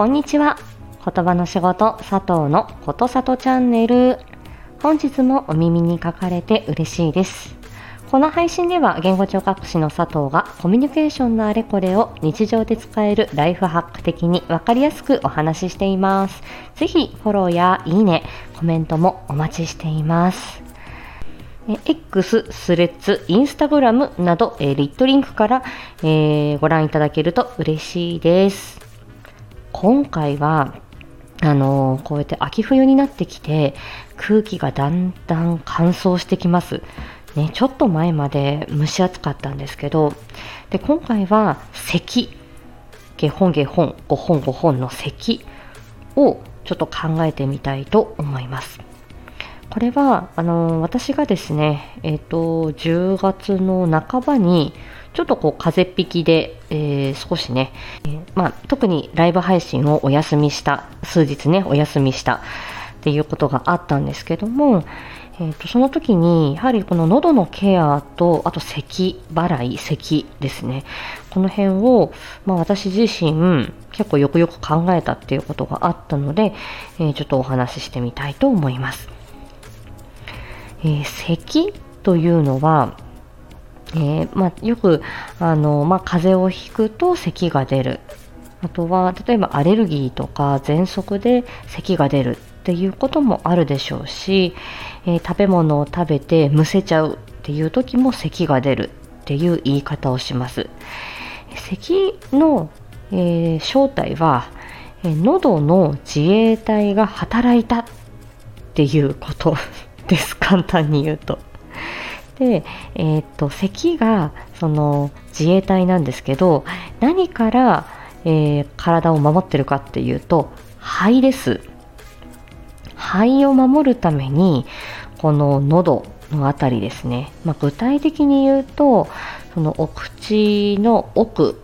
こんにちは。言葉の仕事、佐藤のことさとチャンネル。本日もお耳に書かれて嬉しいです。この配信では言語聴覚士の佐藤がコミュニケーションのあれこれを日常で使えるライフハック的にわかりやすくお話ししています。ぜひフォローやいいね、コメントもお待ちしています。X、スレッズ、インスタグラムなど、えリットリンクから、えー、ご覧いただけると嬉しいです。今回は、あのー、こうやって秋冬になってきて、空気がだんだん乾燥してきます。ね、ちょっと前まで蒸し暑かったんですけど、で今回は咳、下本下本、5本5本の咳をちょっと考えてみたいと思います。これはあの私がですね、えーと、10月の半ばにちょっとこう風邪っ引きで、えー、少しね、えー、まあ、特にライブ配信をお休みした数日ねお休みしたっていうことがあったんですけども、えーと、その時にやはりこの喉のケアとあと咳払い咳ですねこの辺を、まあ、私自身結構よくよく考えたっていうことがあったので、えちょっとお話ししてみたいと思います。えー、咳というのは、えー、まあ、よくあの、まあ、風邪をひくと咳が出る。あとは例えばアレルギーとか喘息で咳が出るっていうこともあるでしょうし、えー、食べ物を食べてむせちゃうっていう時も咳が出るっていう言い方をします。咳の、えー、正体は、えー、喉の自衛隊が働いたっていうことです。簡単に言うと。で、えー、っと咳がその自衛隊なんですけど何から、えー、体を守ってるかっていうと肺です。肺を守るためにこの喉のあたりですね、まあ、具体的に言うとそのお口の奥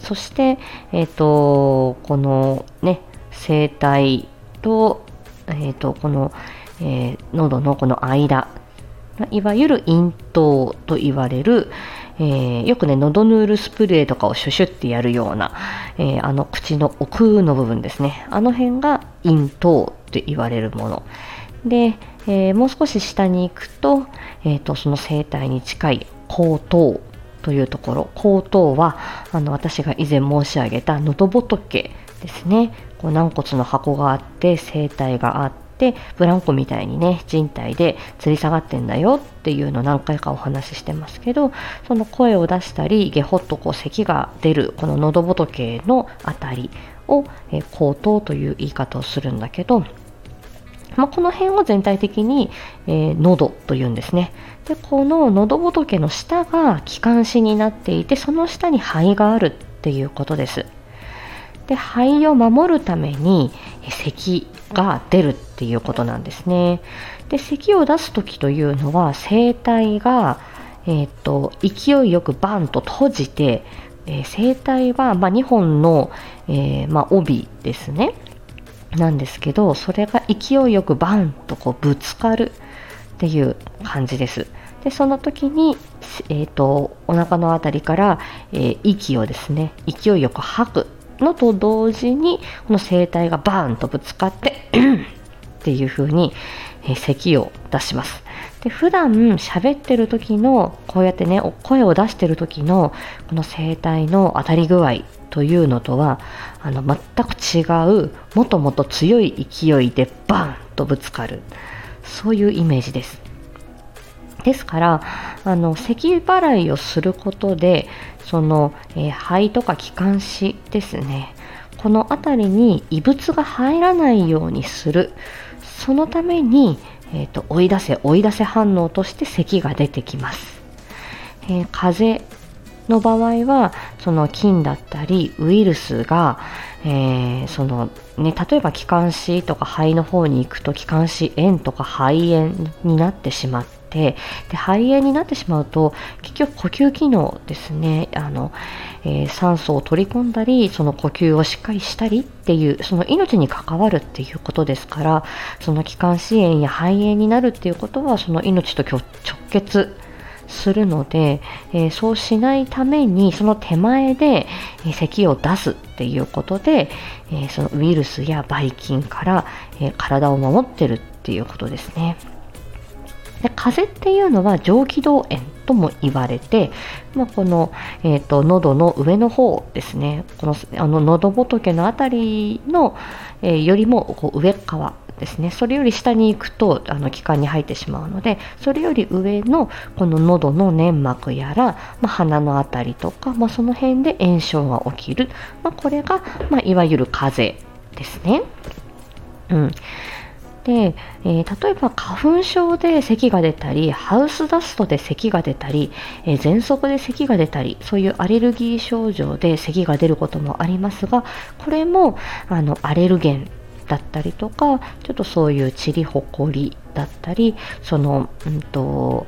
そして、えーと、このね声帯と,、えーとこのえー、喉のこの間いわゆる咽頭と言われる、えー、よくね喉ヌールスプレーとかをシュシュってやるような、えー、あの口の奥の部分ですね。あの辺が咽頭と言われるもの。で、えー、もう少し下に行くと,、えーと、その声帯に近い後頭というところ。後頭はあの私が以前申し上げた喉仏ですね。こう軟骨の箱があって声帯があってでブランコみたいにね人体で吊り下がってんだよっていうのを何回かお話ししてますけどその声を出したりゲホッとこう咳が出るこの喉仏のあたりを、え口頭という言い方をするんだけど、まあ、この辺を全体的に、えー、喉というんですね。でこの喉仏の下が気管支になっていてその下に肺があるっていうことです。で肺を守るために咳が出るっていうことなんですね。で咳を出す時というのは声帯が、えーと、勢いよくバンと閉じて、えー、声帯は、まあ、2本の、えー、まあ、帯ですねなんですけどそれが勢いよくバンとこうぶつかるっていう感じです。でその時に、えーと、お腹の辺りから、えー、息をですね勢いよく吐くのと同時にこの声帯がバーンとぶつかって っていう風に、えー、咳を出します。で普段喋ってる時のこうやってね声を出してる時のこの声帯の当たり具合というのとはあの全く違うもともと強い勢いでバーンとぶつかる。そういうイメージです。ですからあの咳払いをすることでその、えー、肺とか気管支ですね。この辺りに異物が入らないようにする。そのために、えーと、追い出せ追い出せ反応として咳が出てきます、えー、風邪の場合はその菌だったりウイルスが、えー、そのね、例えば気管支とか肺の方に行くと気管支炎とか肺炎になってしまってで肺炎になってしまうと結局呼吸機能ですねあの、えー、酸素を取り込んだりその呼吸をしっかりしたりっていうその命に関わるっていうことですからその気管支炎や肺炎になるっていうことはその命と直結するので、えー、そうしないためにその手前で、えー、咳を出すっていうことで、えそのウイルスやばい菌から、え体を守ってるっていうことですね。で風邪っていうのは上気道炎とも言われて、まあ、この、えーと、喉の上の方ですねこのあの喉仏の辺りの、え、よりもこう上側ですね。それより下に行くとあの気管に入ってしまうのでそれより上のこの喉の粘膜やら、まあ、鼻の辺りとか、まあ、その辺で炎症が起きる、まあ、これが、まいわゆる風邪ですね。うん。で、えー、例えば花粉症で咳が出たりハウスダストで咳が出たり、えー、喘息で咳が出たりそういうアレルギー症状で咳が出ることもありますがこれもあのアレルゲンだったりとかちょっとそういうちりほこりだったりそのうんと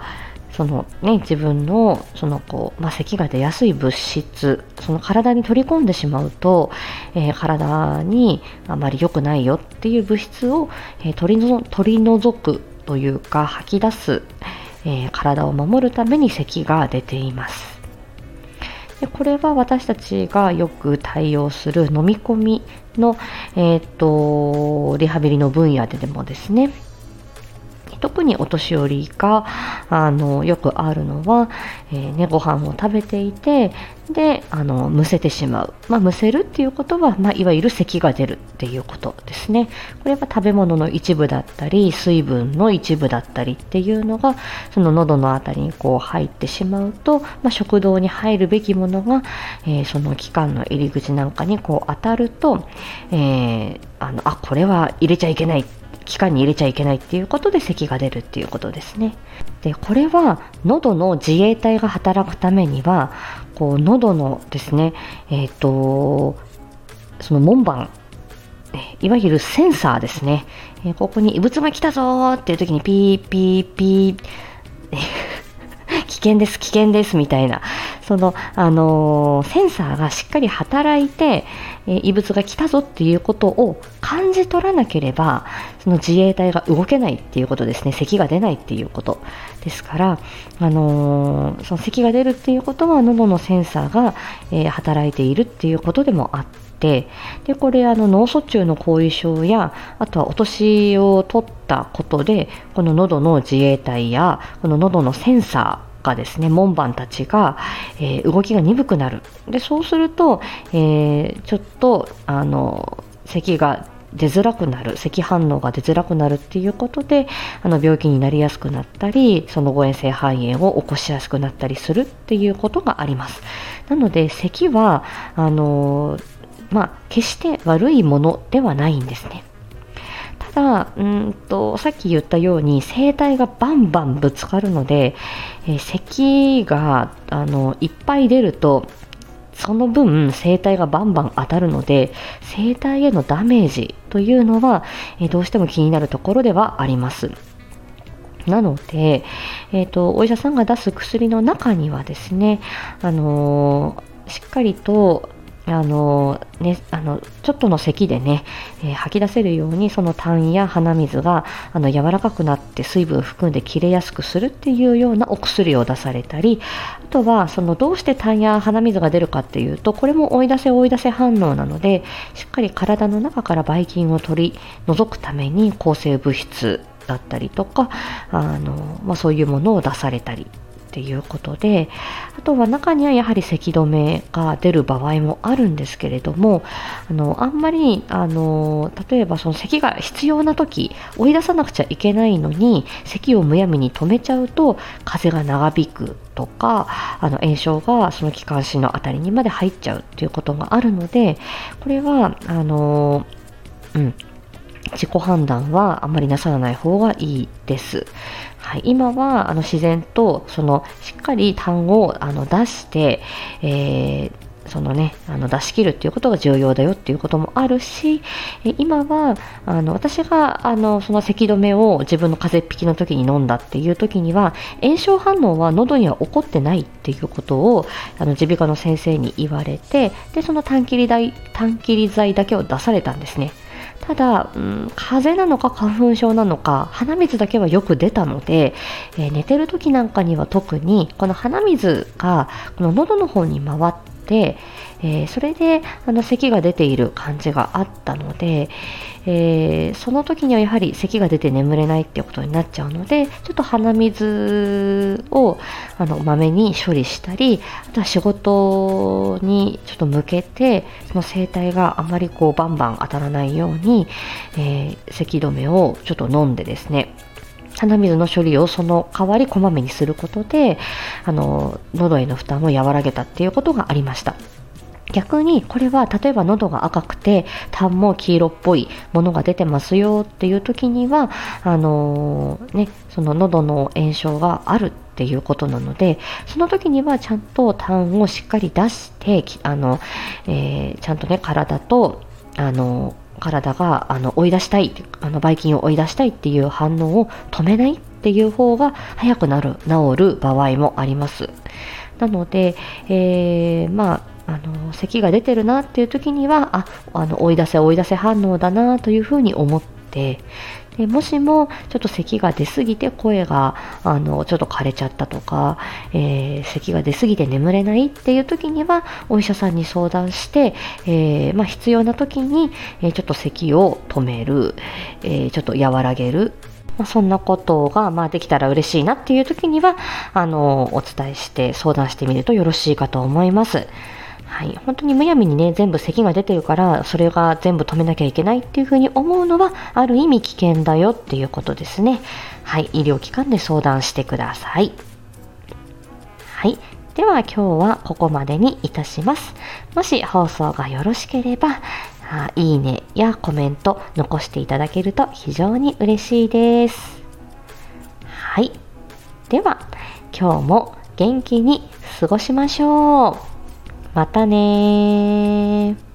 そのね、自分のそのこう、まあ、咳が出やすい物質その体に取り込んでしまうと、えー、体にあまり良くないよっていう物質を、えー、取りの取り除くというか吐き出す、えー、体を守るために咳が出ています。でこれは私たちがよく対応する飲み込みの、えーとリハビリの分野ででもですね特にお年寄りがあのよくあるのは、えー、ね、ご飯を食べていてであのむせてしまう、まあ、むせるっていうことは、まあ、いわゆる咳が出るっていうことですね。これは食べ物の一部だったり水分の一部だったりっていうのがその喉の辺りにこう入ってしまうと、まあ、食道に入るべきものが、えー、その器官の入り口なんかにこう当たると、えー、あのあこれは入れちゃいけない期間に入れちゃいけないっていうことで咳が出るっていうことですね。でこれは喉の自衛隊が働くためにはこう喉のですねえっ、ー、とその門番いわゆるセンサーですね、えー、ここに異物が来たぞっていう時にピーピーピー危険です危険ですみたいな。その、あのー、センサーがしっかり働いて、え異物が来たぞっていうことを感じ取らなければその自衛隊が動けないっていうことですね。咳が出ないっていうこと。ですから、あのー、その咳が出るっていうことは喉のセンサーが、えー、働いているっていうことでもあってでこれあの脳卒中の後遺症やあとはお年を取ったことでこの喉の自衛隊やこの喉のセンサーかですね門番たちが、えー、動きが鈍くなる。でそうすると、えー、ちょっとあの咳が出づらくなる。咳反応が出づらくなるっていうことであの病気になりやすくなったりその誤嚥性肺炎を起こしやすくなったりするっていうことがあります。なので咳はあのまあ、決して悪いものではないんですね。だうんとさっき言ったように声帯がバンバンぶつかるので、えー、咳があのいっぱい出るとその分声帯がバンバン当たるので声帯へのダメージというのは、えー、どうしても気になるところではあります。なので、えーと、お医者さんが出す薬の中にはですね、あのー、しっかりとあのね、あのちょっとの咳でね、えー、吐き出せるようにその痰や鼻水があの柔らかくなって水分を含んで切れやすくするっていうようなお薬を出されたりあとはそのどうして痰や鼻水が出るかっていうとこれも追い出せ追い出せ反応なのでしっかり体の中からばい菌を取り除くために抗生物質だったりとかあの、まあ、そういうものを出されたりっていうことであとは中にはやはり咳止めが出る場合もあるんですけれどもあのあんまりあの例えばその咳が必要な時追い出さなくちゃいけないのに咳をむやみに止めちゃうと風が長引くとかあの炎症がその気管支の辺りにまで入っちゃうっていうことがあるのでこれはあのうん。自己判断はあまりなさらない方がいいです。はい、今はあの自然とそのしっかり痰をあの出して、えーそのね、あの出し切るっていうことが重要だよっていうこともあるし、え今はあの私があのその咳止めを自分の風邪っ引きの時に飲んだっていう時には炎症反応は喉には起こってないっていうことをあの耳鼻科の先生に言われてでその短切り剤短切り剤だけを出されたんですね。ただ、うん、風邪なのか花粉症なのか鼻水だけはよく出たので、えー、寝てる時なんかには特にこの鼻水がこの喉の方に回って、でえー、それであの咳が出ている感じがあったので、えー、その時にはやはり咳が出て眠れないっていうことになっちゃうのでちょっと鼻水をあのまめに処理したりあとは仕事にちょっと向けてその声帯があまりこうバンバン当たらないように、えー、咳止めをちょっと飲んでですね鼻水の処理をその代わりこまめにすることであの喉への負担を和らげたっていうことがありました。逆にこれは例えば喉が赤くて痰も黄色っぽいものが出てますよっていう時にはあの、ねその喉の炎症があるっていうことなのでその時にはちゃんと痰をしっかり出してあの、えー、ちゃんとね体とあの体があの追い出したいあのばい菌を追い出したいっていう反応を止めないっていう方が早くなる治る場合もあります。なので、えー、まああの咳が出てるなっていう時にはああの追い出せ追い出せ反応だなというふうに思ってでもしもちょっと咳が出すぎて声があのちょっと枯れちゃったとか、えー、咳が出すぎて眠れないっていう時にはお医者さんに相談して、えー、まあ、必要な時に、えー、ちょっと咳を止める、えちょっと和らげるまあ、そんなことが、まあ、できたら嬉しいなっていう時にはあのお伝えして相談してみるとよろしいかと思います。はい、本当にむやみにね全部咳が出てるからそれが全部止めなきゃいけないっていうふうに思うのはある意味危険だよっていうことですね。はい。医療機関で相談してください。はい。では今日はここまでにいたします。もし放送がよろしければあいいねやコメント残していただけると非常に嬉しいです。はい。では今日も元気に過ごしましょう。またね